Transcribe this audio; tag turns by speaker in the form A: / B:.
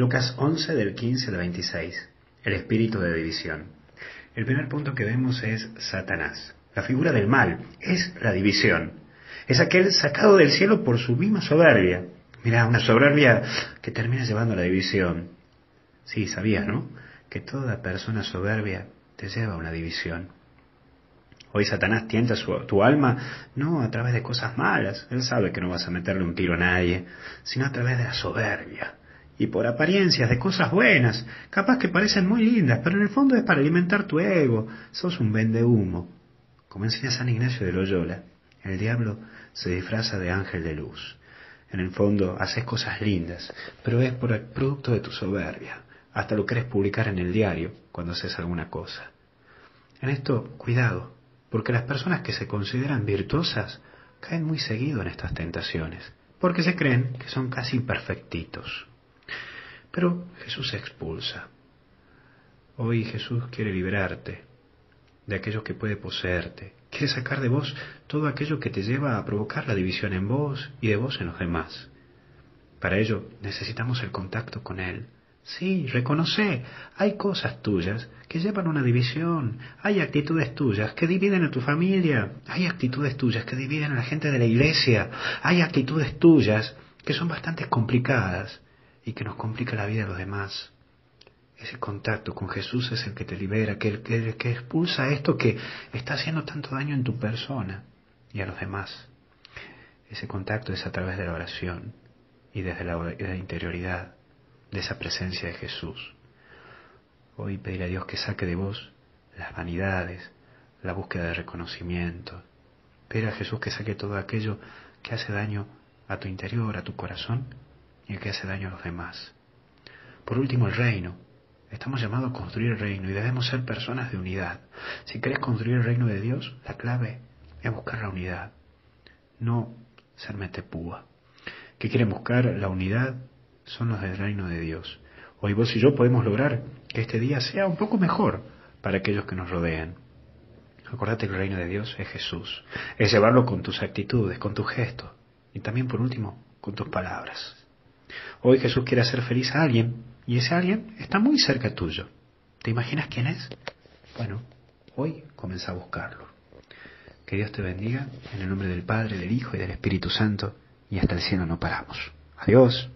A: Lucas 11 del 15 al 26. El espíritu de división. El primer punto que vemos es Satanás. La figura del mal es la división. Es aquel sacado del cielo por su misma soberbia. Mira, una soberbia que termina llevando a la división. Sí, sabías, ¿no? Que toda persona soberbia te lleva a una división. Hoy Satanás tienta tu alma no a través de cosas malas, él sabe que no vas a meterle un tiro a nadie, sino a través de la soberbia, y por apariencias de cosas buenas, capaz que parecen muy lindas, pero en el fondo es para alimentar tu ego, sos un vende humo. Como enseña San Ignacio de Loyola, el diablo se disfraza de ángel de luz. En el fondo haces cosas lindas, pero es por el producto de tu soberbia. Hasta lo querés publicar en el diario cuando haces alguna cosa. En esto, cuidado, porque las personas que se consideran virtuosas caen muy seguido en estas tentaciones, porque se creen que son casi perfectitos. Pero Jesús se expulsa. Hoy Jesús quiere liberarte de aquello que puede poseerte. Quiere sacar de vos todo aquello que te lleva a provocar la división en vos y de vos en los demás. Para ello necesitamos el contacto con Él. Sí, reconoce, hay cosas tuyas que llevan una división, hay actitudes tuyas que dividen a tu familia, hay actitudes tuyas que dividen a la gente de la iglesia, hay actitudes tuyas que son bastante complicadas y que nos complica la vida a los demás. Ese contacto con Jesús es el que te libera, que, que, que expulsa esto que está haciendo tanto daño en tu persona y a los demás. Ese contacto es a través de la oración y desde la, interioridad de esa presencia de Jesús. Hoy pediré a Dios que saque de vos las vanidades, la búsqueda de reconocimiento. Pedir a Jesús que saque todo aquello que hace daño a tu interior, a tu corazón y el que hace daño a los demás. Por último, el reino. Estamos llamados a construir el reino y debemos ser personas de unidad. Si querés construir el reino de Dios, la clave es buscar la unidad, no ser metepúa. Que quieren buscar la unidad son los del reino de Dios. Hoy vos y yo podemos lograr que este día sea un poco mejor para aquellos que nos rodean. Acordate que el reino de Dios es Jesús. Es llevarlo con tus actitudes, con tus gestos y también por último con tus palabras. Hoy Jesús quiere hacer feliz a alguien y ese alguien está muy cerca tuyo. ¿Te imaginas quién es? Bueno, hoy comienza a buscarlo. Que Dios te bendiga en el nombre del Padre, del Hijo y del Espíritu Santo y hasta el cielo no paramos. Adiós.